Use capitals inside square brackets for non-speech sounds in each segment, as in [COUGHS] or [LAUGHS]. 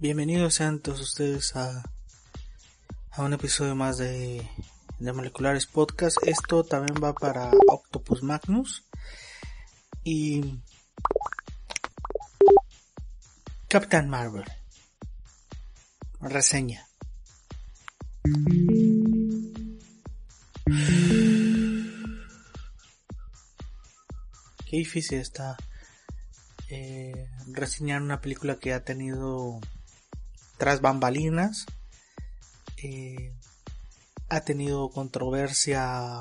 Bienvenidos sean todos ustedes a, un episodio más de, de Moleculares Podcast. Esto también va para Octopus Magnus y Captain Marvel. Reseña. Qué difícil está eh, reseñar una película que ha tenido tras bambalinas eh, ha tenido controversia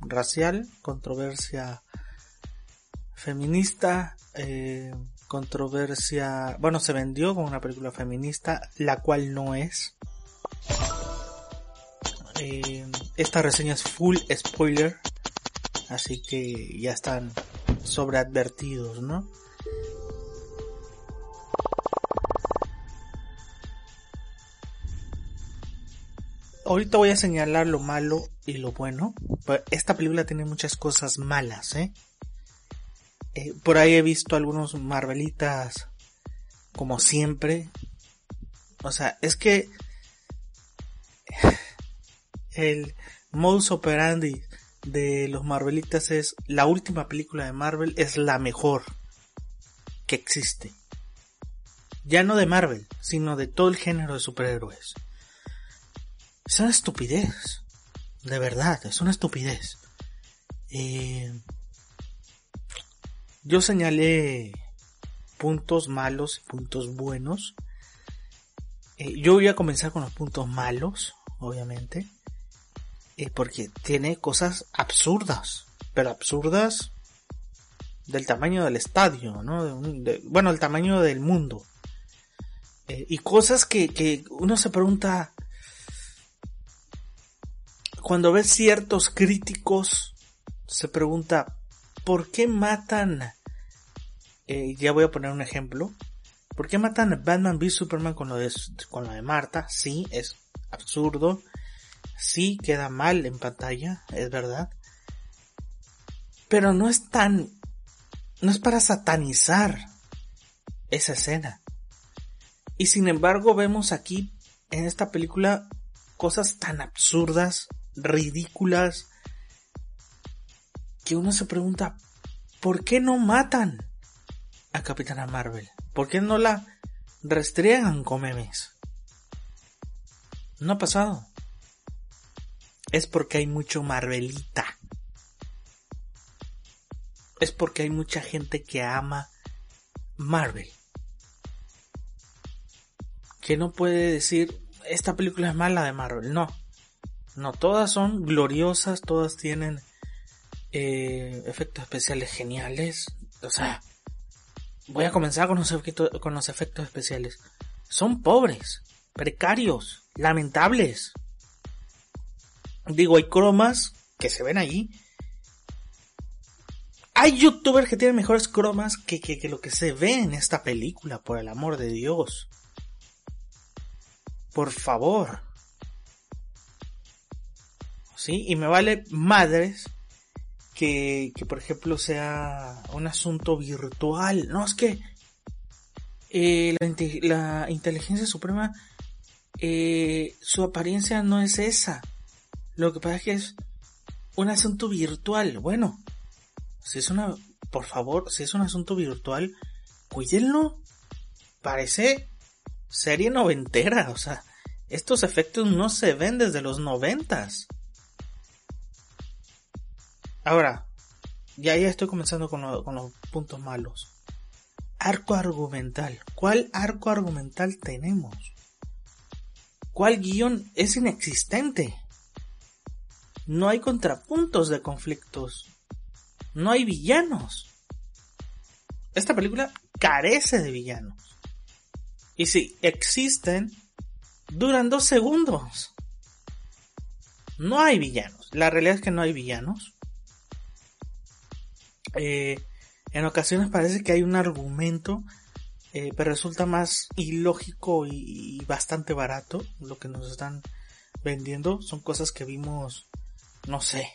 racial, controversia feminista, eh, controversia, bueno, se vendió como una película feminista, la cual no es. Eh, esta reseña es full spoiler, así que ya están sobreadvertidos, ¿no? Ahorita voy a señalar lo malo y lo bueno. Esta película tiene muchas cosas malas, ¿eh? eh por ahí he visto algunos Marvelitas como siempre. O sea, es que [SIGHS] el modus operandi de los Marvelitas es la última película de Marvel es la mejor que existe. Ya no de Marvel, sino de todo el género de superhéroes. Es una estupidez. De verdad, es una estupidez. Eh, yo señalé puntos malos y puntos buenos. Eh, yo voy a comenzar con los puntos malos, obviamente. Eh, porque tiene cosas absurdas. Pero absurdas del tamaño del estadio, ¿no? bueno, el tamaño del mundo. y cosas que, que uno se pregunta, cuando ves ciertos críticos, se pregunta, ¿por qué matan? Eh, ya voy a poner un ejemplo. ¿Por qué matan a Batman v Superman con lo de, con lo de Marta? Sí, es absurdo. Sí, queda mal en pantalla, es verdad. Pero no es tan, no es para satanizar esa escena. Y sin embargo vemos aquí en esta película cosas tan absurdas ridículas que uno se pregunta, ¿por qué no matan a Capitana Marvel? ¿Por qué no la restriegan con memes? No ha pasado. Es porque hay mucho Marvelita. Es porque hay mucha gente que ama Marvel. Que no puede decir, esta película es mala de Marvel. No. No, todas son gloriosas, todas tienen eh, efectos especiales geniales. O sea, voy a comenzar con los, efectos, especiales. Son pobres, precarios, lamentables. Digo, hay cromas que se ven ahí. Hay youtubers que tienen mejores cromas que lo que se ve en esta película, por el amor de Dios. Por favor. ¿Sí? Y me vale madres que, que por ejemplo sea un asunto virtual. No, es que eh, la, inteligencia suprema, eh, su apariencia no es esa. Lo que pasa es que es un asunto virtual. Bueno, si es una, por favor, si es un asunto virtual, cuídenlo. Parece serie noventera, o sea, estos efectos no se ven desde los noventas. Ahora, ya, ya estoy comenzando con, los puntos malos. Arco argumental. ¿Cuál arco argumental tenemos? ¿Cuál guion es inexistente? No hay contrapuntos de conflictos. No hay villanos. Esta película carece de villanos. Y si existen, duran dos segundos. No hay villanos. La realidad es que no hay villanos. Eh, en ocasiones parece que hay un argumento, eh, pero resulta más ilógico y, bastante barato lo que nos están vendiendo. Son cosas que vimos, no sé,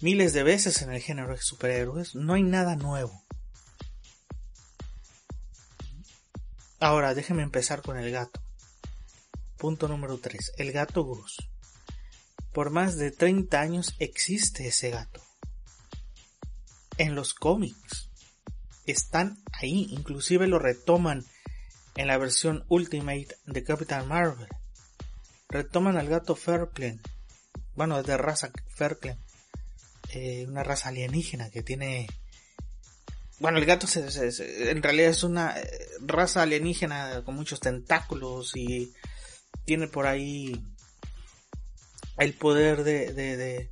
miles de veces en el género de superhéroes. No hay nada nuevo. Ahora, déjeme empezar con el gato. Punto número 3. El gato Gus. Por más de 30 años existe ese gato. En los cómics. Están ahí. Inclusive lo retoman en la versión Ultimate de Captain Marvel. Retoman al gato Fairplane. Bueno, es de raza Fairplane. Eh, una raza alienígena que tiene bueno, el gato en realidad es una eh, raza alienígena con muchos tentáculos y tiene por ahí el poder de, de, de,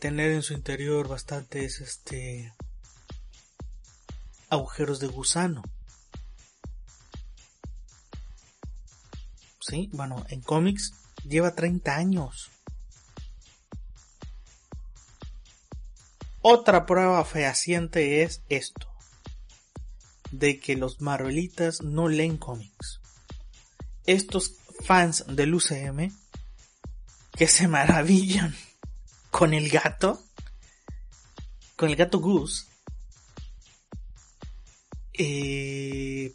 tener en su interior bastantes este agujeros de gusano. Sí, bueno, en cómics lleva 30 años. Otra prueba fehaciente es esto. De que los Marvelitas no leen cómics. Estos fans del UCM que se maravillan con el gato, con el gato Goose, eh,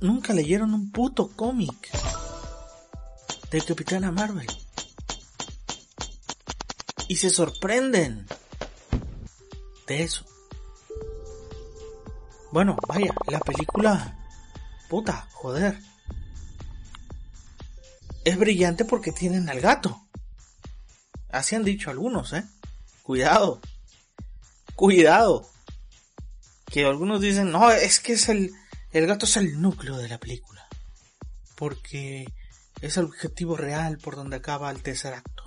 nunca leyeron un puto cómic de Capitana Marvel y se sorprenden de eso. Bueno, vaya, la película... Puta, joder. Es brillante porque tienen al gato. Así han dicho algunos, ¿eh? Cuidado. Cuidado. Que algunos dicen, no, es que es el... El gato es el núcleo de la película. Porque es el objetivo real por donde acaba el tercer acto.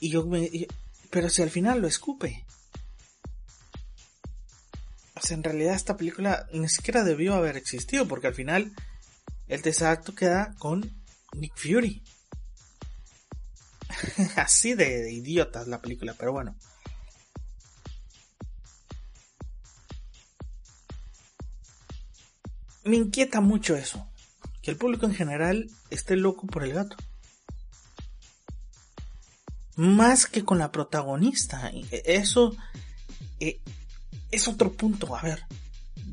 Y yo me... pero si al final lo escupe. O sea, en realidad esta película ni siquiera debió haber existido, porque al final el tercer acto queda con Nick Fury. [LAUGHS] Así de, idiotas la película, pero bueno. Me inquieta mucho eso. Que el público en general esté loco por el gato más que con la protagonista. Eso eh, es otro punto. A ver,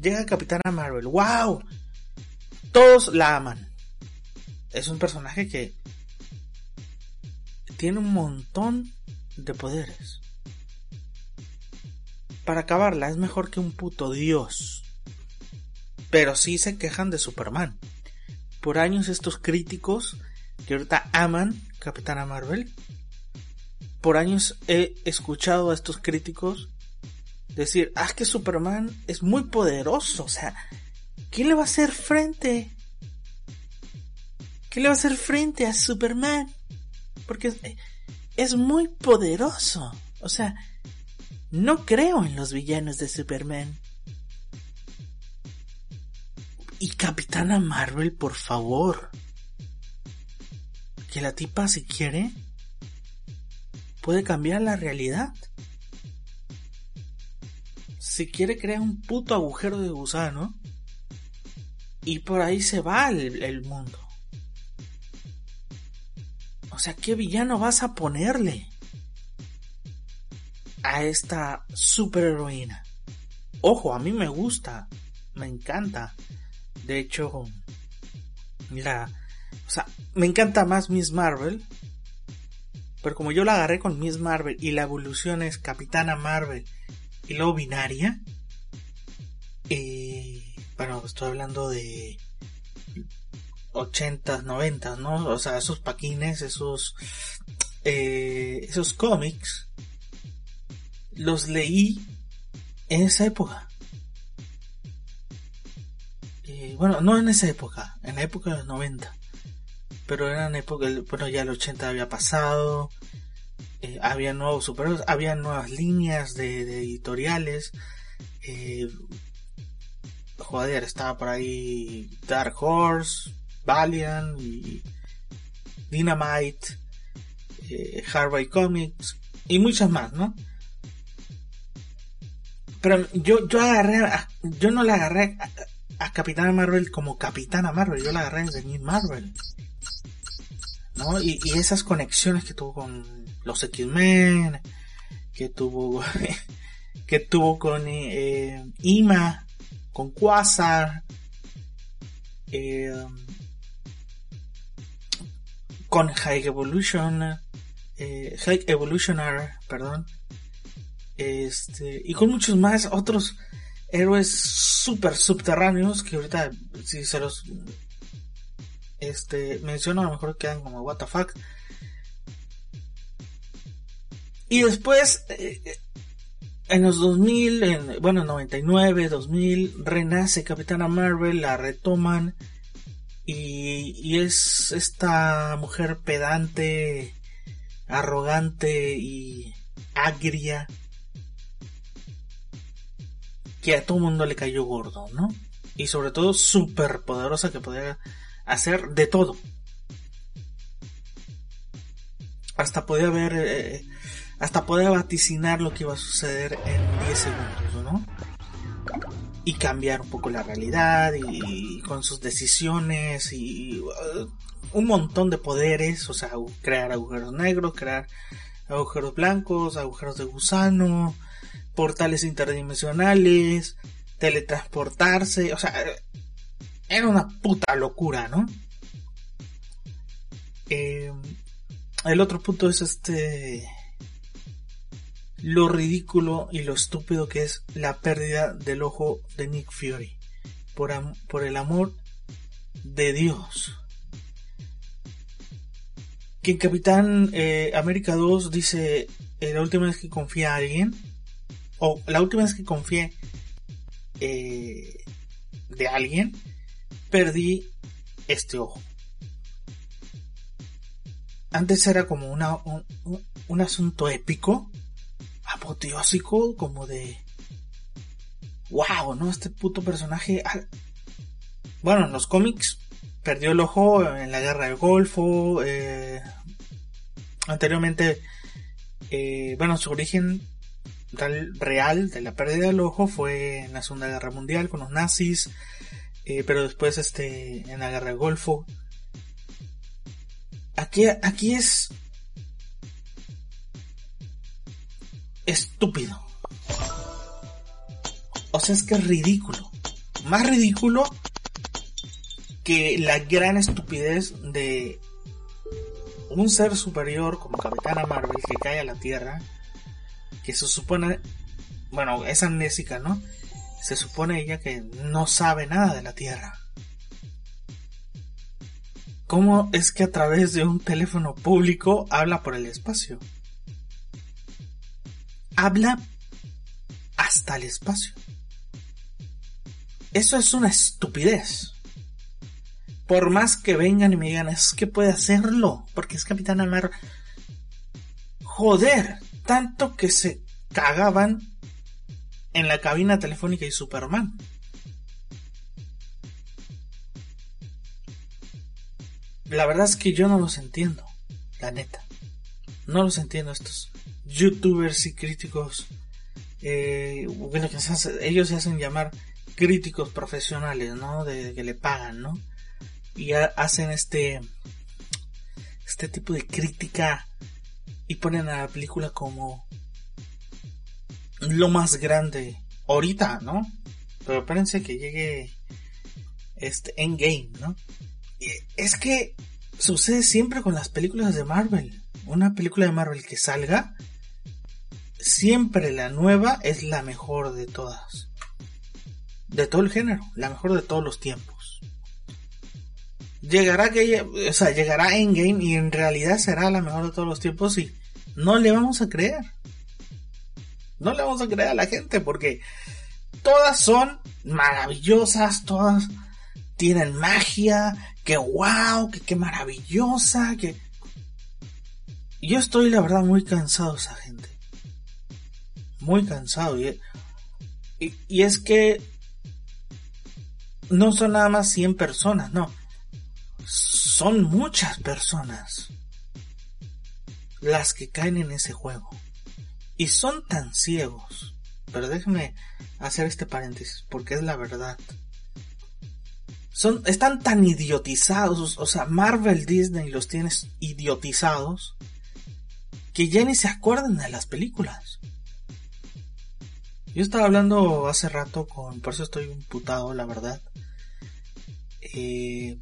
llega Capitana Marvel. ¡Wow! Todos la aman. Es un personaje que tiene un montón de poderes. Para acabarla es mejor que un puto dios. Pero sí se quejan de Superman. Por años estos críticos que ahorita aman Capitana Marvel por años he escuchado a estos críticos decir, ah, que Superman es muy poderoso, o sea, ¿quién le va a hacer frente? ¿Quién le va a hacer frente a Superman? Porque es, muy poderoso, o sea, no creo en los villanos de Superman. Y Capitana Marvel, por favor. Que la tipa si quiere puede cambiar la realidad. Si quiere crear un puto agujero de gusano y por ahí se va el, mundo. O sea, ¿qué villano vas a ponerle a esta superheroína? Ojo, a mí me gusta, me encanta. De hecho, mira, o sea, me encanta más Miss Marvel pero como yo la agarré con Miss Marvel y la evolución es Capitana Marvel y luego binaria. Eh, bueno, estoy hablando de 80, 90, ¿no? O sea, esos paquines, esos, eh, esos cómics, los leí en esa época. Eh, bueno, no en esa época, en la época de los 90 pero eran épocas, bueno, ya el 80 había pasado, eh, había nuevos superhéroes, había nuevas líneas de, editoriales, eh, joder, estaba por ahí Dark Horse, Valiant y Dynamite, eh, Harvey Comics y muchas más, ¿no? Pero yo, yo agarré, yo no la agarré a, a Capitana Marvel como Capitana Marvel, yo la agarré en The Marvel. ¿no? Y, esas conexiones que tuvo con los X-Men, que tuvo, [LAUGHS] que tuvo con eh, Ima, con Quasar, eh, con High Evolution, eh, High Evolutionar, perdón, este, y con muchos más otros héroes super subterráneos que ahorita si se los este menciono a lo mejor quedan como what the fuck. Y después eh, en los 2000 en, bueno 99 2000 renace Capitana Marvel la retoman y, es esta mujer pedante arrogante y agria que a todo mundo le cayó gordo, ¿no? Y sobre todo súper poderosa que podía hacer de todo. Hasta podía ver, eh, hasta podía vaticinar lo que iba a suceder en 10 segundos. Y cambiar un poco la realidad y, con sus decisiones y uh, un montón de poderes, o sea, crear agujeros negros, crear agujeros blancos, agujeros de gusano, portales interdimensionales, teletransportarse, o sea, era una puta locura, ¿no? Eh, el otro punto es este lo ridículo y lo estúpido que es la pérdida del ojo de Nick Fury por, el amor de Dios que Capitán eh, América 2 dice eh, la última vez que confía a alguien o la última vez que confié eh, de alguien, perdí este ojo. Antes era como un asunto épico, apoteósico, como de... ¡Wow! ¿No? Este puto personaje... Ah, bueno, en los cómics perdió el ojo en la guerra del Golfo. Eh, anteriormente, eh, bueno, su origen real de la pérdida del ojo fue en la Segunda Guerra Mundial con los nazis, eh, pero después este, en la Guerra del Golfo. Aquí, aquí es estúpido. O sea, es que es ridículo. Más ridículo que la gran estupidez de un ser superior como Capitana Marvel que cae a la Tierra que se supone, bueno, es amnésica, ¿no? Se supone ella que no sabe nada de la Tierra. ¿Cómo es que a través de un teléfono público habla por el espacio? Habla hasta el espacio. Eso es una estupidez. Por más que vengan y me digan, es que puede hacerlo, porque es Capitana Marvel. Joder, tanto que se cagaban en la cabina telefónica y Superman. La verdad es que yo no los entiendo, la neta. No los entiendo estos youtubers y críticos. Eh, bueno, ellos se hacen llamar críticos profesionales, ¿no? De, que le pagan, ¿no? Y hacen este este tipo de crítica y ponen a la película como lo más grande ahorita, ¿no? Pero espérense que llegue este Endgame, ¿no? Es que sucede siempre con las películas de Marvel. Una película de Marvel que salga, siempre la nueva es la mejor de todas. De todo el género, la mejor de todos los tiempos. Llegará que, o sea, llegará Endgame y en realidad será la mejor de todos los tiempos y no le vamos a creer. No le vamos a creer a la gente porque todas son maravillosas, todas tienen magia, que wow, que qué maravillosa, que... Yo estoy la verdad muy cansado esa gente. Muy cansado. Y, y, es que no son nada más 100 personas, no. Son muchas personas las que caen en ese juego. Y son tan ciegos. Pero déjenme hacer este paréntesis, porque es la verdad. Son, están tan idiotizados, o sea, Marvel Disney los tienes idiotizados, que ya ni se acuerdan de las películas. Yo estaba hablando hace rato con, por eso estoy imputado, la verdad. Eh,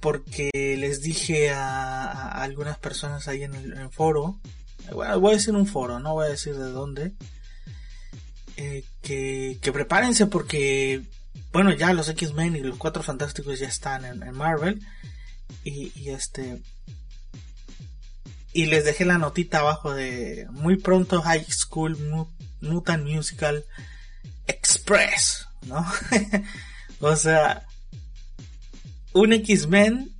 porque les dije a, algunas personas ahí en el, foro, voy a decir un foro, no voy a decir de dónde, eh, que, que prepárense porque, bueno, ya los X-Men y los Cuatro Fantásticos ya están en, Marvel y, y, este y les dejé la notita abajo de muy pronto High School Mutant Musical Express, ¿no? [LAUGHS] o sea, un X-Men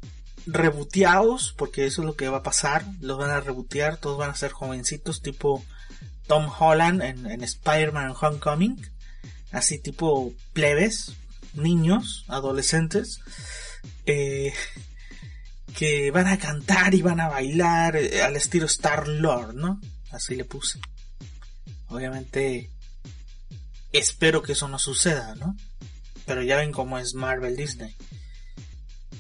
reboteados, porque eso es lo que va a pasar, los van a rebotear, todos van a ser jovencitos tipo Tom Holland en, Spider-Man Homecoming, así tipo plebes, niños, adolescentes, eh, que van a cantar y van a bailar eh, al estilo Star Lord, ¿no? Así le puse. Obviamente, espero que eso no suceda, ¿no? Pero ya ven cómo es Marvel Disney.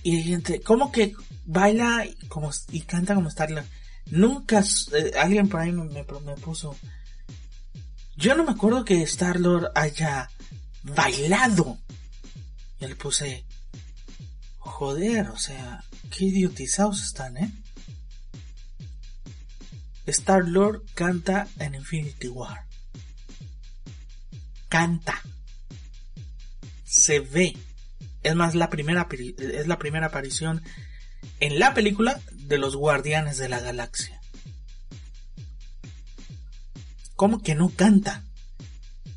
Y hay gente, ¿cómo que baila como, y canta como Star-Lord? Nunca, eh, alguien por ahí me, me, puso, yo no me acuerdo que Star-Lord haya bailado. Y le puse, joder, o sea, qué idiotizados están, ¿eh? Star-Lord canta en Infinity War. Canta. Se ve es más, la primera, es la primera aparición en la película de los Guardianes de la Galaxia. ¿Cómo que no canta?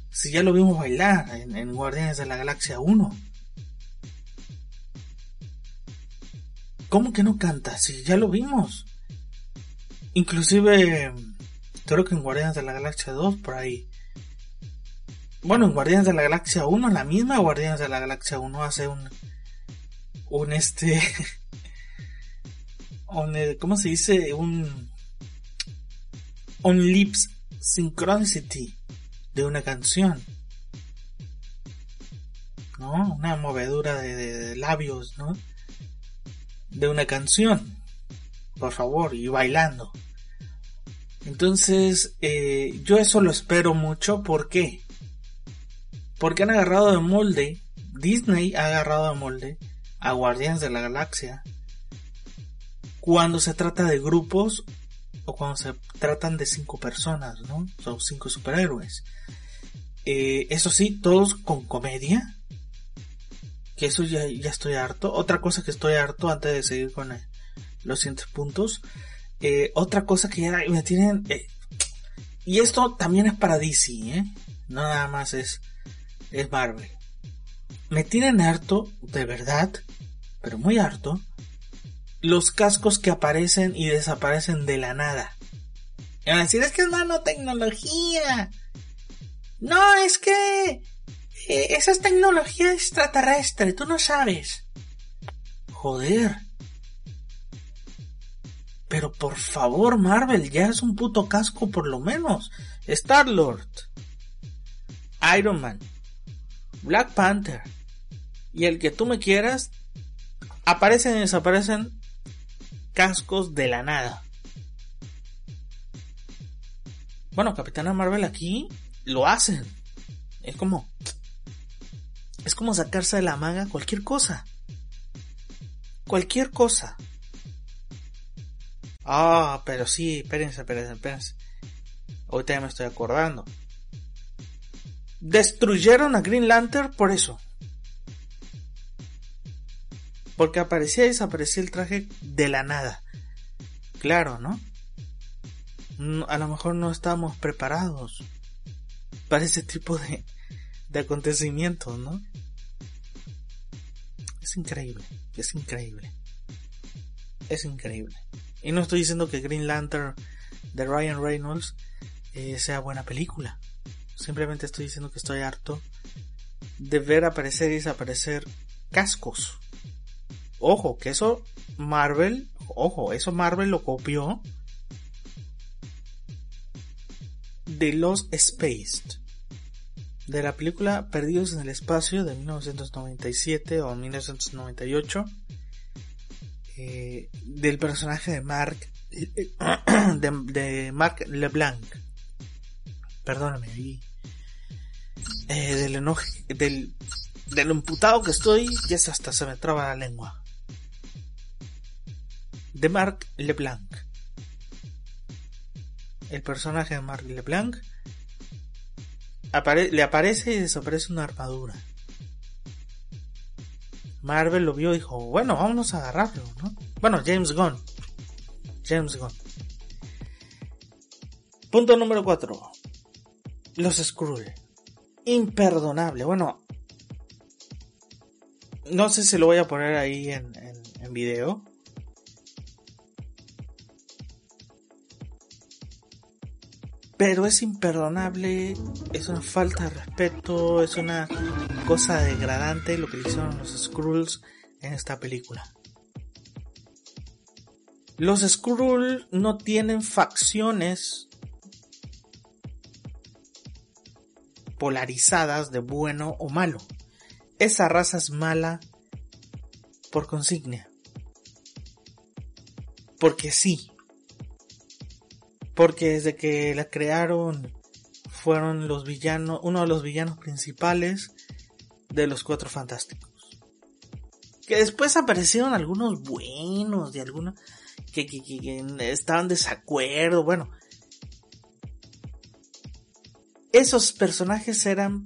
Si ya lo vimos bailar en, Guardianes de la Galaxia 1. ¿Cómo que no canta? Si ya lo vimos. Inclusive, creo que en Guardianes de la Galaxia 2, por ahí, bueno, en Guardianes de la Galaxia 1, la misma Guardianes de la Galaxia 1 hace un, un este, [LAUGHS] un, eh, ¿cómo se dice? Un, un lips synchronicity de una canción. ¿No? Una movedura de, labios, ¿no? De una canción. Por favor, y bailando. Entonces, eh, yo eso lo espero mucho. ¿Por qué? Porque han agarrado de molde, Disney ha agarrado de molde a Guardianes de la Galaxia cuando se trata de grupos o cuando se tratan de cinco personas, ¿no? Son cinco superhéroes. Eh, eso sí, todos con comedia. Eso ya, ya, estoy harto. Otra cosa que estoy harto antes de seguir con eh, los siguientes puntos. Eh, otra cosa que ya me tienen... y esto también es para DC, ¿eh? No nada más es es Marvel. Me tienen harto, de verdad, pero muy harto, los cascos que aparecen y desaparecen de la nada. Y van a decir, es que es nanotecnología. No, es que eh, esa es tecnología extraterrestre, tú no sabes. Joder. Pero por favor, Marvel, ya es un puto casco por lo menos. Star Lord. Iron Man. Black Panther y el que tú me quieras, aparecen y desaparecen cascos de la nada. Bueno, Capitana Marvel aquí lo hacen. Es como. Es como sacarse de la manga cualquier cosa. Cualquier cosa. Ah, pero sí, espérense, espérense, espérense. Ahorita ya me estoy acordando. Destruyeron a Green Lantern por eso. Porque aparecía y desaparecía el traje de la nada. Claro, ¿no? A lo mejor no estábamos preparados para ese tipo de, de acontecimientos, ¿no? Es increíble, es increíble. Es increíble. Y no estoy diciendo que Green Lantern de Ryan Reynolds eh, sea buena película. Simplemente estoy diciendo que estoy harto de ver aparecer y desaparecer cascos. Ojo, que eso Marvel, ojo, eso Marvel lo copió de los Spaced. De la película Perdidos en el Espacio de 1997 o 1998. Eh, del personaje de Mark [COUGHS] de, de Mark LeBlanc perdóname ahí, eh, del enojo, del, del imputado que estoy, ya hasta se me traba la lengua. De Marc LeBlanc. El personaje de Marc LeBlanc le aparece y desaparece una armadura. Marvel lo vio y dijo, bueno, vámonos a agarrarlo, ¿no? Bueno, James Gunn. James Gunn. Punto número 4. Los Skrull. Imperdonable. Bueno, no sé si lo voy a poner ahí en, en, en video. Pero es imperdonable, es una falta de respeto, es una cosa degradante lo que hicieron los Skrulls en esta película. Los Skrull no tienen facciones polarizadas de bueno o malo. Esa raza es mala por consigna. Porque sí, porque desde que la crearon fueron los villanos, uno de los villanos principales de los Cuatro Fantásticos. Que después aparecieron algunos buenos, de algunos que, que, estaban desacuerdo, bueno. Esos personajes eran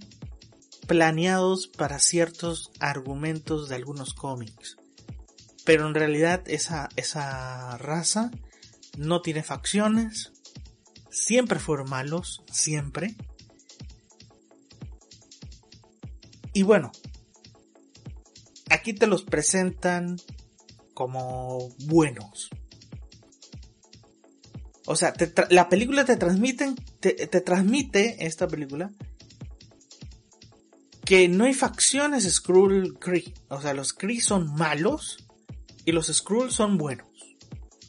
planeados para ciertos argumentos de algunos cómics. Pero en realidad esa, esa raza no tiene facciones, siempre fueron malos, siempre. Y bueno, aquí te los presentan como buenos. O sea, la película te transmiten, te, transmite esta película que no hay facciones Skrull Kree. O sea, los Kree son malos y los Skrull son buenos.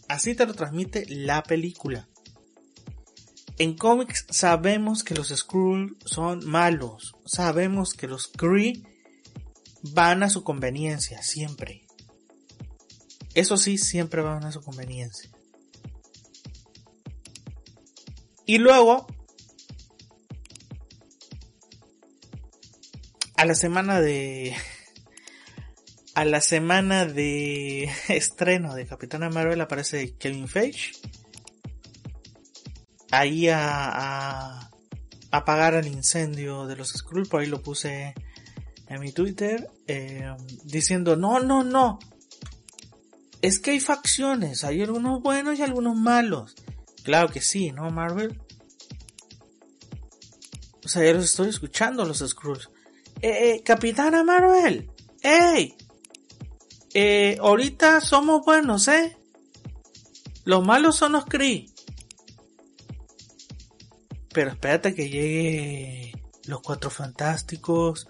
Así te lo transmite la película. En cómics sabemos que los Skrull son malos. Sabemos que los Kree van a su conveniencia, siempre. Eso sí, siempre van a su conveniencia. Y luego, a la semana de... [LAUGHS] A la semana de [LAUGHS] estreno de Capitana Marvel aparece Kevin Feige ahí a, apagar el incendio de los Skrull, por ahí lo puse en mi Twitter, eh, diciendo, no, no, no, es que hay facciones, hay algunos buenos y algunos malos. Claro que sí, ¿no, Marvel? O sea, ya los estoy escuchando los Skrulls. Eh, eh, Capitana Marvel, ¡Ey! Eh, ahorita somos buenos, ¿eh? Los malos son los Kree. Pero espérate que llegue los cuatro fantásticos.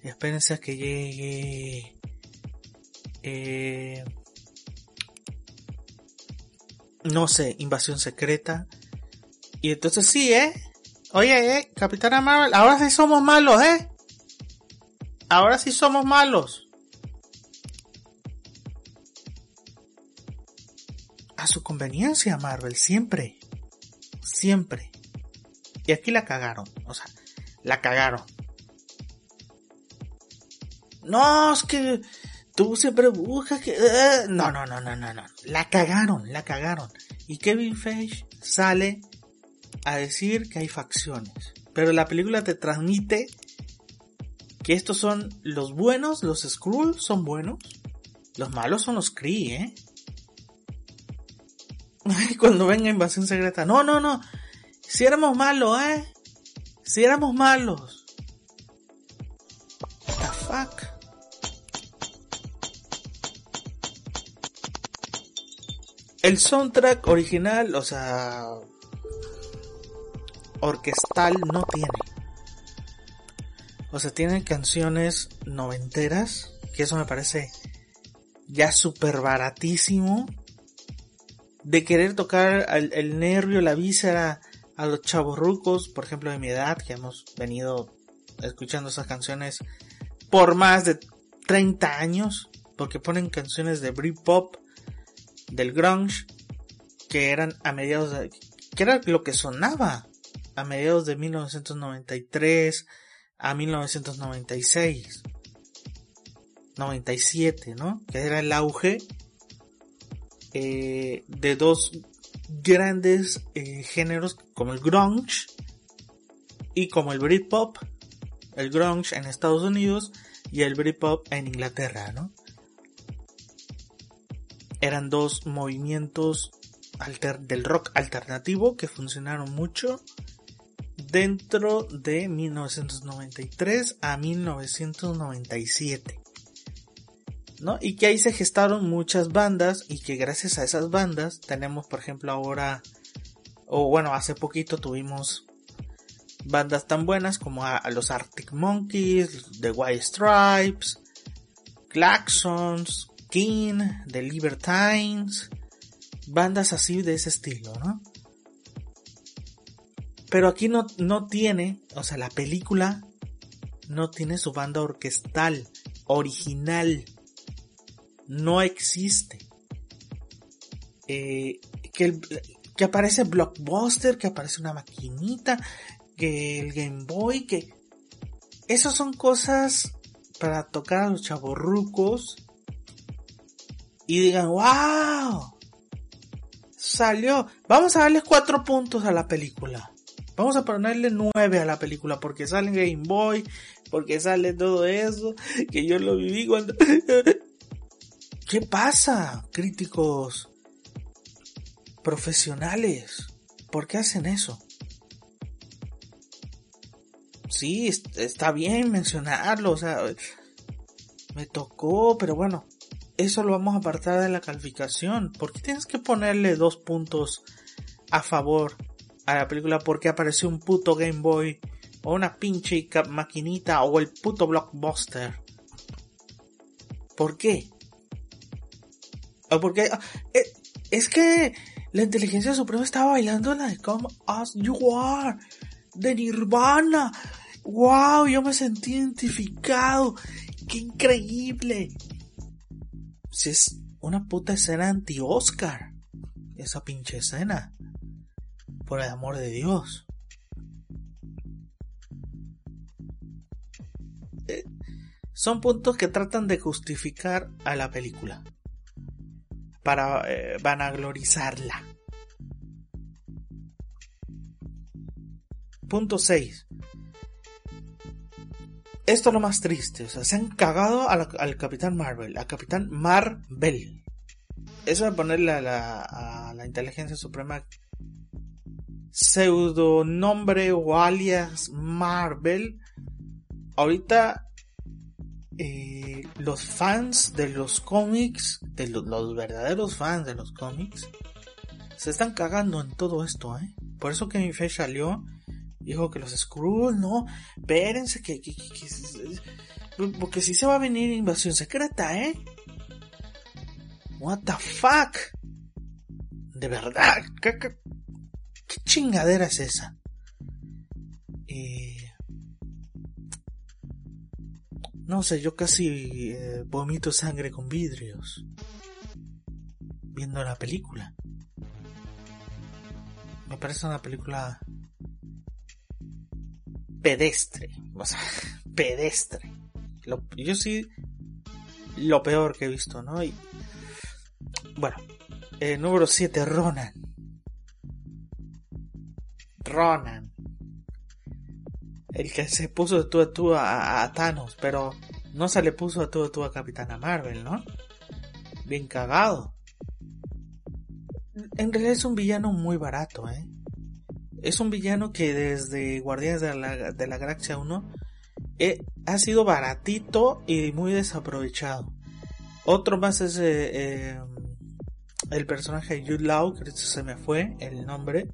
Espérense a que llegue. Eh, no sé, invasión secreta. Y entonces sí, ¿eh? Oye, ¿eh? Capitana Marvel, ahora sí somos malos, ¿eh? Ahora sí somos malos. A su conveniencia, Marvel, siempre. Siempre. Y aquí la cagaron. O sea, la cagaron. No, es que tú siempre buscas que... Eh, no, no, no, no, no, no. La cagaron, la cagaron. Y Kevin Feige sale a decir que hay facciones. Pero la película te transmite que estos son los buenos, los Skrull son buenos. Los malos son los Kree, ¿eh? [LAUGHS] Cuando venga Invasión Secreta. No, no, no. Si éramos malos, ¿eh? Si éramos malos. The fuck. El soundtrack original, o sea, orquestal no tiene. O sea, tiene canciones noventeras, que eso me parece ya súper baratísimo. De querer tocar el nervio, la víscera a los chavos rucos, por ejemplo de mi edad, que hemos venido escuchando esas canciones por más de 30 años, porque ponen canciones de Britpop, del grunge, que eran a mediados de, que era lo que sonaba a mediados de 1993 a 1996. 97, ¿no? Que era el auge eh, de dos grandes eh, géneros como el grunge y como el Britpop, el grunge en Estados Unidos y el Britpop en Inglaterra, ¿no? Eran dos movimientos del rock alternativo que funcionaron mucho dentro de 1993 a 1997. ¿No? Y que ahí se gestaron muchas bandas y que gracias a esas bandas tenemos, por ejemplo, ahora, o bueno, hace poquito tuvimos bandas tan buenas como a, los Arctic Monkeys, The White Stripes, Claxons, King, The Libertines, bandas así de ese estilo, ¿no? Pero aquí no, no tiene, o sea, la película no tiene su banda orquestal original. No existe. Eh, que, que aparece Blockbuster, que aparece una maquinita, que el Game Boy, que... Esas son cosas para tocar a los chavorrucos y digan, wow, salió. Vamos a darle cuatro puntos a la película. Vamos a ponerle 9 a la película porque sale Game Boy, porque sale todo eso, que yo lo viví cuando... [LAUGHS] ¿Qué pasa, críticos profesionales? ¿Por qué hacen eso? Sí, está bien mencionarlo, o sea, me tocó, pero bueno, eso lo vamos a apartar de la calificación. ¿Por qué tienes que ponerle dos puntos a favor a la película porque apareció un puto Game Boy o una pinche maquinita o el puto blockbuster. ¿Por qué? ¿O porque ah, eh, es que la inteligencia suprema estaba bailando la de Come As You Are de Nirvana. ¡Wow! Yo me sentí identificado. ¡Qué increíble! Si es una puta escena anti-Oscar. Esa pinche escena por el amor de Dios. Eh, son puntos que tratan de justificar a la película. Para eh, vanaglorizarla. Punto 6. Esto es lo más triste. O sea, se han cagado al Capitán Marvel. A Capitán Marvel. Eso de ponerle a la, a la inteligencia suprema pseudonombre o alias Marvel, ahorita eh, los fans de los cómics, de los verdaderos fans de los cómics, se están cagando en todo esto, ¿eh? Por eso que mi fe salió, dijo que los Skrulls, no, espérense que, porque si se va a venir invasión secreta, ¿eh? What the fuck? De verdad, ¿qué, ¿Qué chingadera es esa? Eh, no sé, yo casi eh, vomito sangre con vidrios viendo la película. Me parece una película pedestre, o sea, [LAUGHS] pedestre. yo sí, lo peor que he visto, ¿no? Y, bueno, eh, número 7, Ronan. Ronan. El que se puso tú a a, Thanos, pero no se le puso de tú a tú a Capitana Marvel, ¿no? Bien cagado. En realidad es un villano muy barato, ¿eh? Es un villano que desde Guardianes de la, de la Galaxia 1 eh, ha sido baratito y muy desaprovechado. Otro más es eh, eh, el personaje de Jude que se me fue el nombre,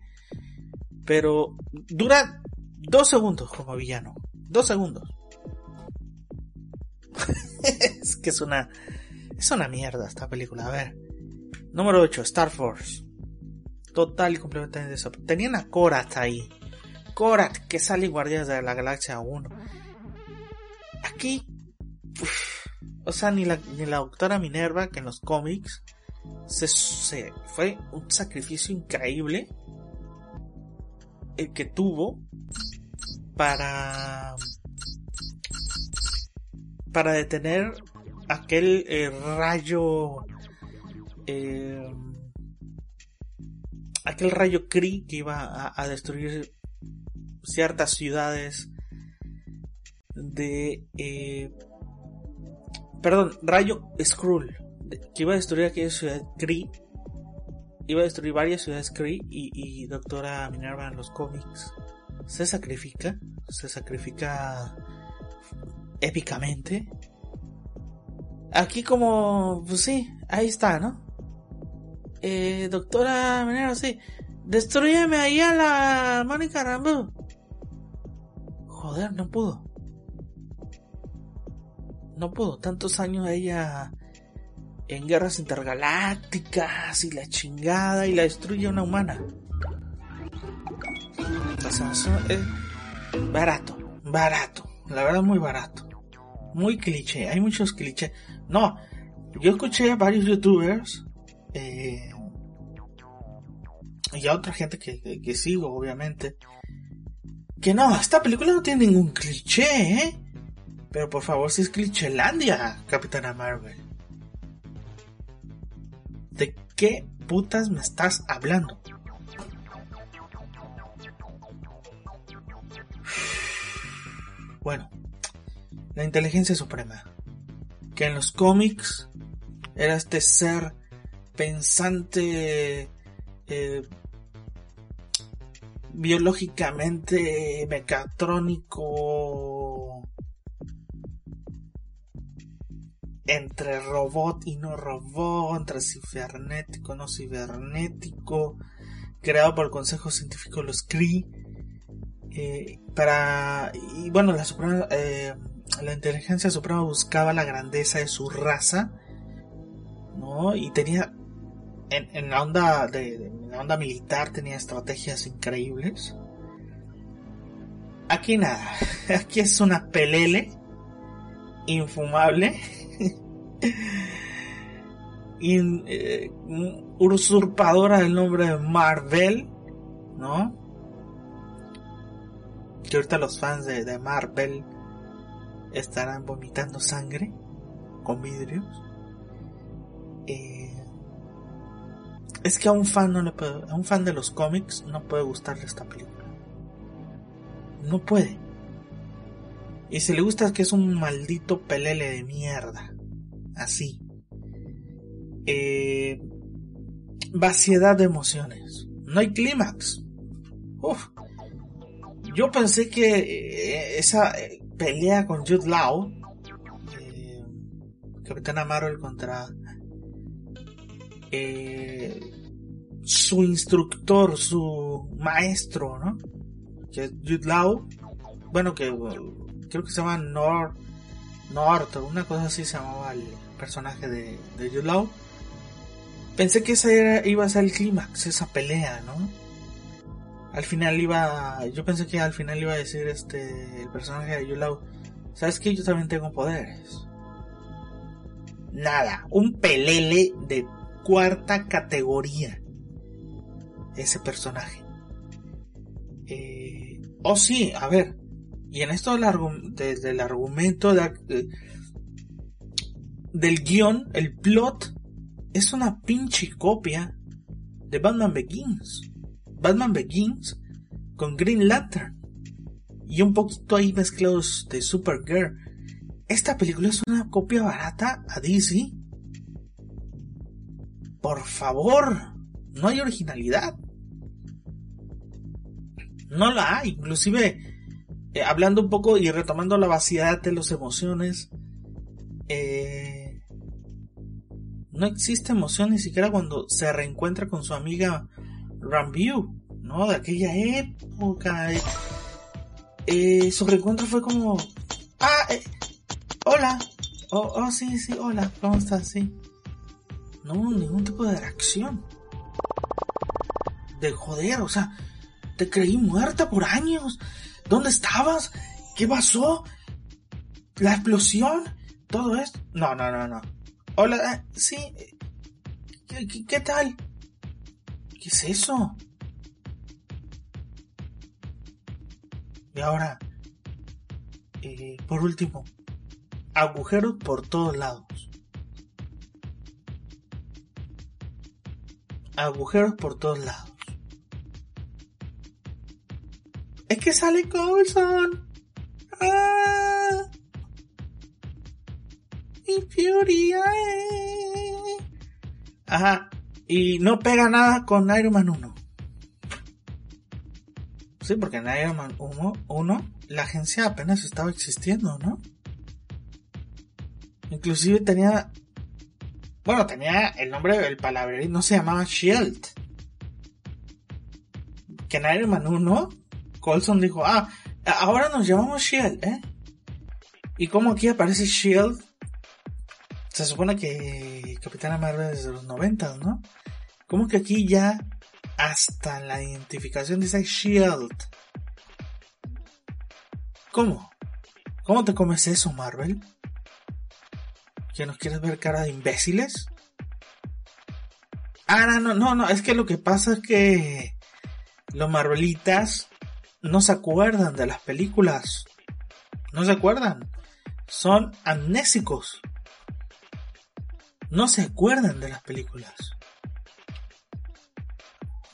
pero dura dos segundos como villano. Dos segundos. [LAUGHS] es que es una... Es una mierda esta película. A ver. Número 8. Star Force. Total y completamente desaprovechado. Tenían a Korat ahí. Korat que sale en de la Galaxia 1. Aquí... o sea, ni la, ni la doctora Minerva que en los cómics se, se, fue un sacrificio increíble que tuvo para para detener aquel eh, rayo eh, aquel rayo Kree que iba a, destruir ciertas ciudades de perdón rayo Skrull que iba a destruir aquella ciudad Kree iba a destruir varias ciudades Kree y, y Doctora Minerva en los cómics se sacrifica, se sacrifica épicamente. Aquí como, pues sí, ahí está, ¿no? Eh, doctora Minerva, sí, destruyeme ahí a la Mónica Rambo. Joder, no pudo. No pudo, tantos años ella en guerras intergalácticas y la chingada y la destruye una humana. es barato, barato, la verdad muy barato. Muy cliché, hay muchos clichés. No, yo escuché a varios youtubers eh, y a otra gente que, que, sigo, obviamente, que no, esta película no tiene ningún cliché, ¿eh? Pero por favor, si es clichélandia, Capitana Marvel. ¿De qué putas me estás hablando? Bueno, la inteligencia suprema, que en los cómics era este ser pensante eh, biológicamente mecatrónico entre robot y no robot, entre cibernético, no cibernético, creado por el Consejo Científico los CRI, eh, para, y bueno, la suprema, eh, la inteligencia suprema buscaba la grandeza de su raza, ¿no? Y tenía, en, la onda de, en la onda militar tenía estrategias increíbles. Aquí nada, [LAUGHS] aquí es una pelele infumable eh, usurpadora del nombre de Marvel, ¿no? Que ahorita los fans de, Marvel estarán vomitando sangre con vidrios. Eh, es que a un fan no le puede, a un fan de los cómics no puede gustarle esta película. No puede. Y si le gusta es que es un maldito pelele de mierda. Así. Eh, vaciedad de emociones. No hay clímax. Yo pensé que eh, esa eh, pelea con Jude Law, eh, Capitana Marvel contra su instructor, su maestro, ¿no? Que es Jude Law, bueno, que creo que se llama Nord, Nord, una cosa así se llamaba el personaje de, de Law. Pensé que ese iba a ser el clímax, esa pelea, ¿no? Al final iba, yo pensé que al final iba a decir este, el personaje de Law, ¿sabes que Yo también tengo poderes. Nada, un pelele de cuarta categoría. Ese personaje. Eh, oh sí, a ver, y en esto del, argumento del guion, el plot es una pinche copia de Batman Begins. Batman Begins con Green Lantern y un poquito ahí mezclados de Supergirl. Esta película es una copia barata a DC. Por favor, no hay originalidad. No la hay. Inclusive eh, hablando un poco y retomando la vaciedad de las emociones, eh, no existe emoción ni siquiera cuando se reencuentra con su amiga Ramview, ¿no? De aquella época. Eh, su reencuentro fue como, ah, hola, oh, oh, sí, sí, hola, ¿cómo estás? Sí. No ningún tipo de reacción. De joder, o sea, te creí muerta por años. ¿Dónde estabas? ¿Qué pasó? ¿La explosión? ¿Todo esto? No, no, no, no. Hola, eh, sí. ¿Qué, tal? ¿Qué es eso? Y ahora, eh, por último, agujeros por todos lados. Agujeros por todos lados. Es que sale Colson. ¡Ah! Fury. Ajá. Y no pega nada con Iron Man 1. Sí, porque en Iron Man 1, la agencia apenas estaba existiendo, ¿no? Inclusive tenía... Bueno, tenía el nombre del palabrerío, no se llamaba Shield. Que en Iron Man 1, Colson dijo, ah, ahora nos llamamos Shield, ¿eh? Y como aquí aparece Shield, se supone que Capitana Marvel es de los 90, ¿no? Como que aquí ya hasta la identificación dice Shield. ¿Cómo? ¿Cómo te comes eso, Marvel? ¿Que nos quieres ver cara de imbéciles? Ah, no, no, no, es que lo que pasa es que los Marvelitas no se acuerdan de las películas. No se acuerdan. Son amnésicos. No se acuerdan de las películas.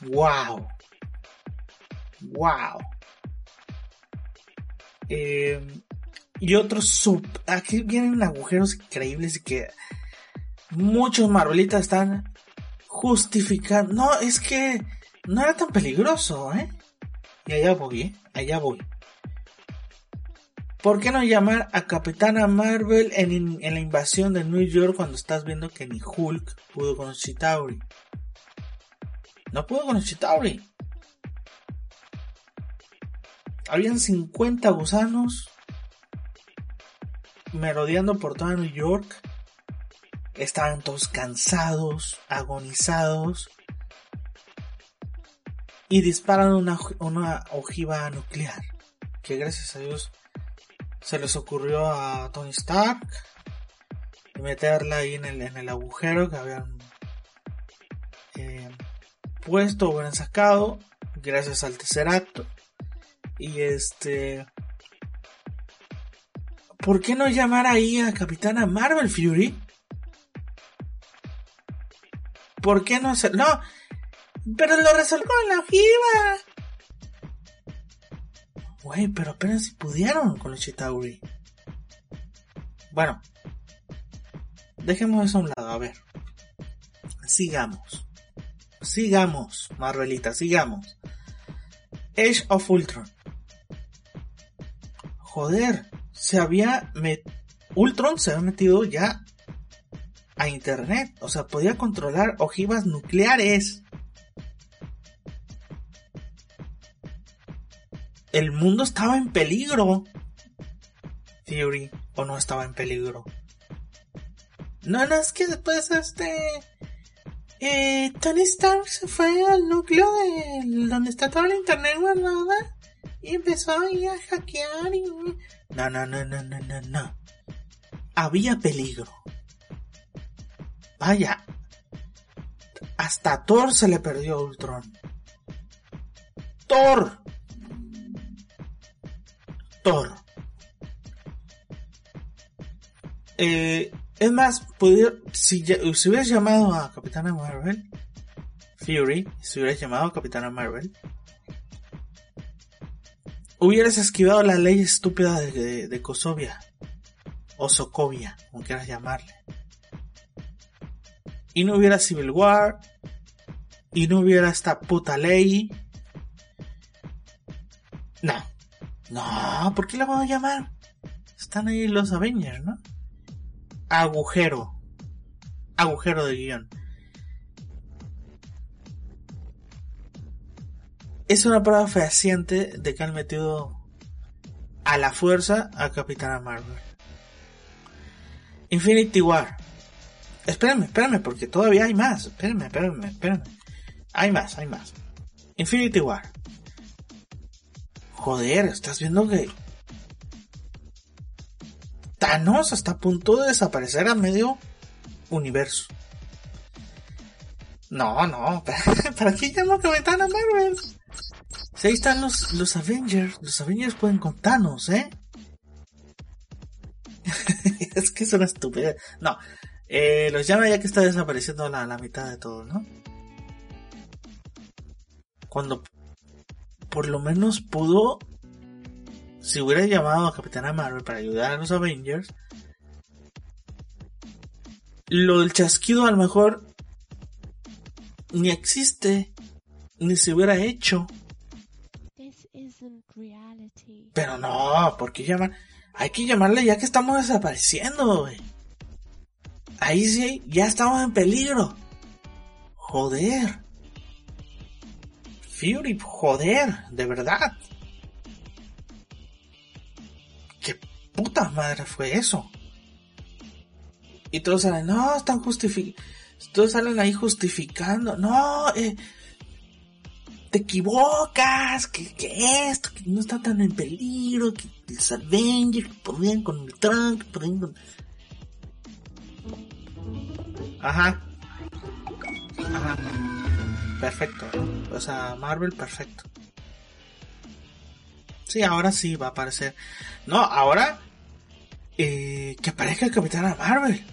Wow. Wow. Eh, y otros sub. Aquí vienen agujeros increíbles que muchos Marvelitas están justificando. No, es que no era tan peligroso, ¿eh? Y allá voy, ¿eh? Allá voy. ¿Por qué no llamar a Capitana Marvel en, en, la invasión de New York cuando estás viendo que ni Hulk pudo con Chitauri? No pudo con Chitauri. Habían 50 gusanos merodeando por toda New York. Estaban todos cansados, agonizados. Y disparan una, ojiva nuclear. Que gracias a Dios se les ocurrió a Tony Stark. meterla ahí en el, en el agujero que habían eh, puesto, hubieran sacado. Gracias al tercer acto. Y este. ¿Por qué no llamar ahí a Capitana Marvel Fury? ¿Por qué no hacer.? No, pero lo resolvió en la ojiva. Güey, pero apenas si pudieron con los Chitauri. Bueno, dejemos eso a un lado, a ver. Sigamos. Sigamos, Marvelita, sigamos. Age of Ultron joder, se había Ultron se había metido ya a internet, o sea, podía controlar ojivas nucleares. El mundo estaba en peligro. Theory, o no estaba en peligro. No, no, es que después este... Eh, Tony Stark se fue al núcleo de donde está todo el internet guardada y empezó a hackear y... No, no, no, no, no, no, no. Había peligro. Vaya. Hasta Thor se le perdió Ultron. Thor. Eh, es más, si, si hubieras llamado a Capitana Marvel, Fury, si hubieras llamado a Capitana Marvel, hubieras esquivado la ley estúpida de, de, Kosovia. O Sokovia, como quieras llamarle. Y no hubiera Civil War. Y no hubiera esta puta ley. No. No, ¿por qué la vamos a llamar? Están ahí los Avengers, ¿no? Agujero. Agujero de guion. es una prueba fehaciente de que han metido a la fuerza a Capitana Marvel. Infinity War. Espérenme, espérenme, porque todavía hay más. Espérenme, espérenme, espérenme. Hay más, hay más. Infinity War. Joder, estás viendo que Thanos está a punto de desaparecer a medio universo. No, no, [LAUGHS] ¿para qué llamo Capitana Marvel? Si ahí están los, los Avengers, los Avengers pueden contarnos, ¿eh? [LAUGHS] es que es una estupidez. No, eh, los llama ya que está desapareciendo la, la mitad de todo, ¿no? Cuando por lo menos pudo, si hubiera llamado a Capitana Marvel para ayudar a los Avengers, lo del chasquido a lo mejor ni existe, ni se hubiera hecho. Pero no, ¿por qué llamar? Hay que llamarle ya que estamos desapareciendo, güey. Ahí sí, ya estamos en peligro. Joder. Fury, joder, de verdad. ¿Qué puta madre fue eso? Y todos salen, no, están justificando. Todos salen ahí justificando. No, eh, te equivocas, que, que, esto, que no está tan en peligro, que los Avengers podían con el Trump, podían con... Ajá. Ajá. Perfecto. O sea, Marvel, perfecto. Sí, ahora sí va a aparecer. No, ahora eh, que aparezca el Capitán Marvel.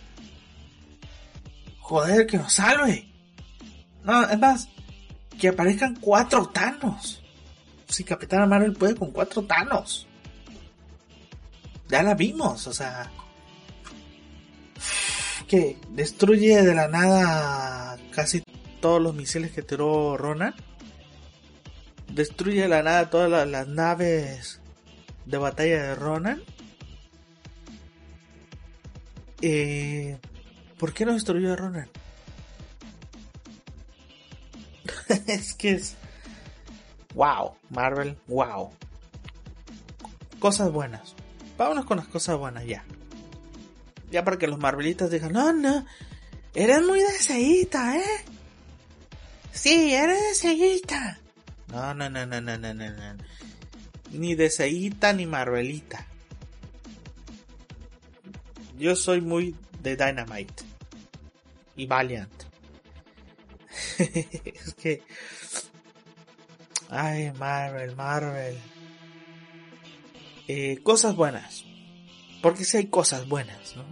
Joder, que nos salve. No, es más, que aparezcan cuatro Thanos. Si Capitán Marvel puede con cuatro Thanos. Ya la vimos, o sea. Que destruye de la nada casi todos los misiles que tiró Ronan. Destruye de la nada todas las, naves de batalla de Ronan. Eh, ¿Por qué no destruyó Ronan? [LAUGHS] es que es. Wow, Marvel, wow. Cosas buenas. Vámonos con las cosas buenas ya. Ya para que los Marvelitas digan, no, no, eres muy deseíta, ¿eh? Sí, eres deseíta. No, no, no, no, no, no, no, no. Ni deseíta ni Marvelita. Yo soy muy de Dynamite. Y Valiant. [LAUGHS] es que... Ay, Marvel, Marvel. Eh, cosas buenas. Porque si hay cosas buenas, ¿no?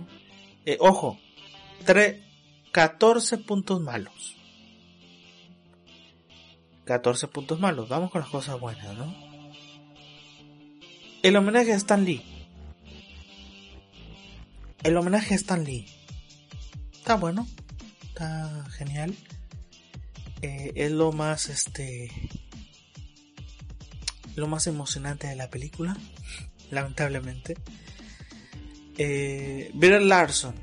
Eh, ojo, 14 puntos malos. 14 puntos malos. Vamos con las cosas buenas, ¿no? El homenaje a Stan Lee. El homenaje a Stan Lee. Está bueno. Está genial. Eh, es lo más, este... Lo más emocionante de la película. [LAUGHS] Lamentablemente. Eh, Larson.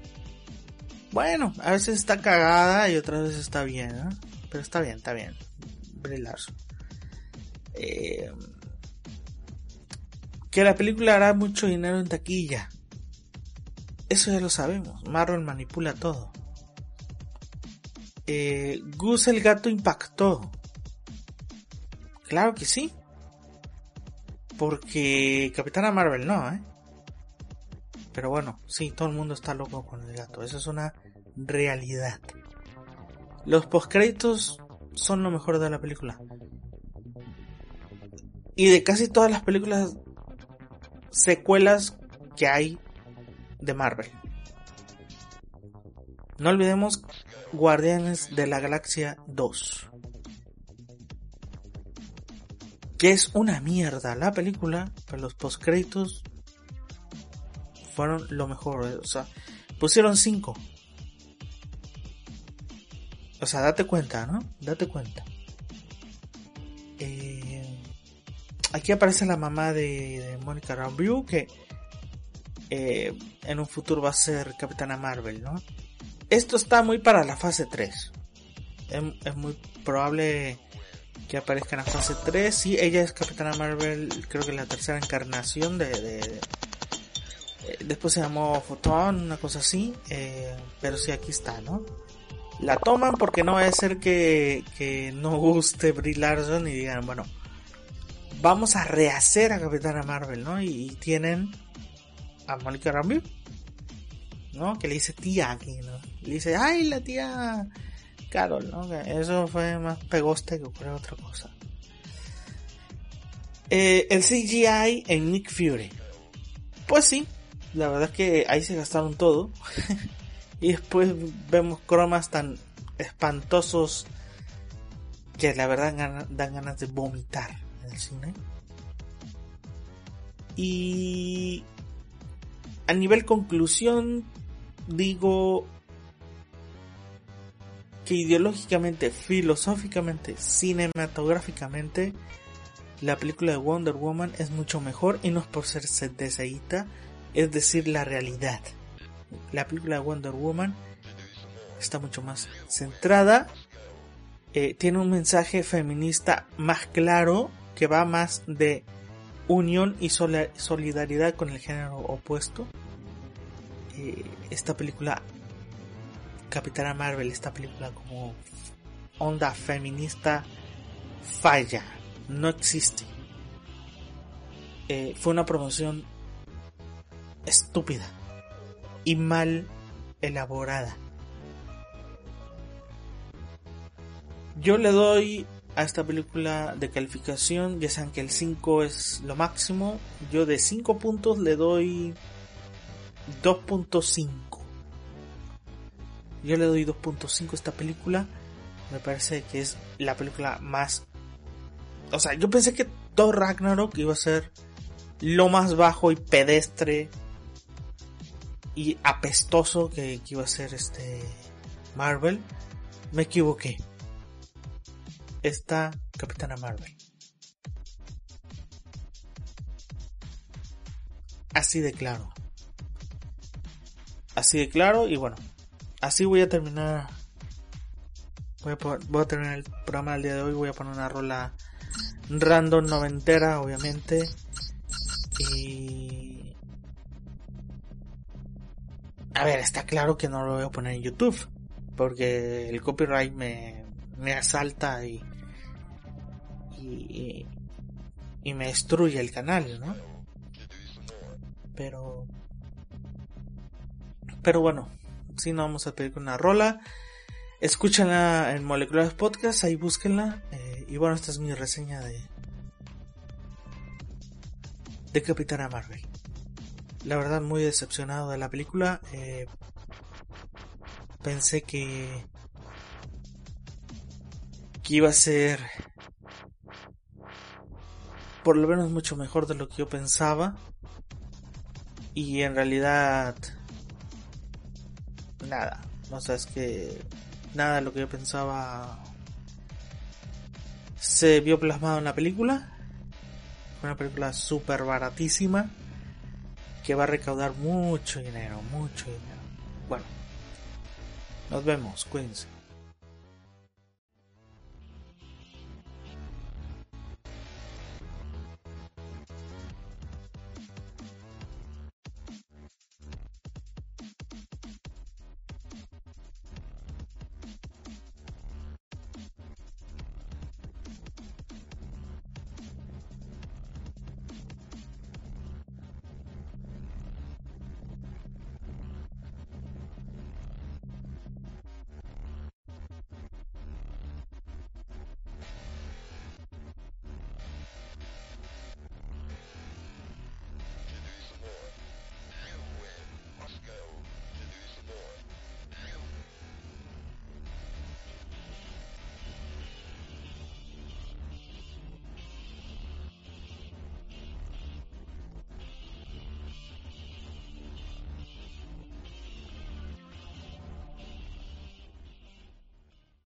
Bueno, a veces está cagada y otras veces está bien. Pero está bien, está bien. Eh, que la película hará mucho dinero en taquilla. Eso ya lo sabemos. Marvel manipula todo. Eh, Gus el gato impactó. Claro que sí. Porque Capitana Marvel no, ¿eh? Pero bueno, sí, todo el mundo está loco con el gato. Eso es una realidad. Los postcréditos son lo mejor de la película. Y de casi todas las películas secuelas que hay de Marvel. No olvidemos Guardianes de la Galaxia 2. Que es una mierda la película, pero los postcréditos fueron lo mejor. O sea, pusieron 5. O sea, date cuenta, ¿no? Date cuenta. Eh, aquí aparece la mamá de, de Mónica Rambeau que eh, en un futuro va a ser Capitana Marvel, ¿no? Esto está muy para la fase 3. Es, muy probable que aparezca en la fase 3. Sí, ella es Capitana Marvel, creo que la tercera encarnación de... de, eh, después se llamó Photon, una cosa así. pero sí, aquí está, ¿no? La toman porque no va a ser que, que no guste Brie Larson y digan, bueno, vamos a rehacer a Capitana Marvel, ¿no? Y, tienen a Mónica Rambeau, ¿no? Que le dice tía aquí, ¿no? Le dice, ay, la tía Carol, ¿no? eso fue más pegoste que cualquier otra cosa. Eh, el CGI en Nick Fury. Pues sí, la verdad es que ahí se gastaron todo. [LAUGHS] y después vemos cromas tan espantosos que la verdad dan ganas de vomitar en el cine. Y a nivel conclusión, digo que ideológicamente, filosóficamente, cinematográficamente, la película de Wonder Woman es mucho mejor y no es por ser deseíta, es decir, la realidad. La película de Wonder Woman está mucho más centrada, eh, tiene un mensaje feminista más claro que va más de unión y solidaridad con el género opuesto. Eh, esta película, Capitana Marvel, esta película como onda feminista, falla, no existe. Eh, fue una promoción estúpida y mal elaborada. Yo le doy a esta película de calificación, ya saben que el 5 es lo máximo, yo de 5 puntos le doy 2.5. Yo le doy 2.5 a esta película. Me parece que es la película más... O sea, yo pensé que Thor Ragnarok iba a ser lo más bajo y pedestre y apestoso que, iba a ser este Marvel. Me equivoqué esta Capitana Marvel. Así de claro. Así de claro y bueno, así voy a terminar. Voy a, terminar el programa del día de hoy. Voy a poner una rola random noventera, obviamente. Y. A ver, está claro que no lo voy a poner en YouTube. Porque el copyright me, me asalta y, y, y me destruye el canal, ¿no? Pero, pero bueno, si no vamos a pedir una rola. Escúchenla en Moleculares Podcast, ahí búsquenla. Eh, y bueno, esta es mi reseña de, de Capitana Marvel. La verdad, muy decepcionado de la película. Eh, pensé que que iba a ser por lo menos mucho mejor de lo que yo pensaba. Y en realidad nada. O sea es que nada de lo que yo pensaba se vio plasmado en la película. Una película súper baratísima que va a recaudar mucho dinero mucho dinero. Bueno nos vemos cuídense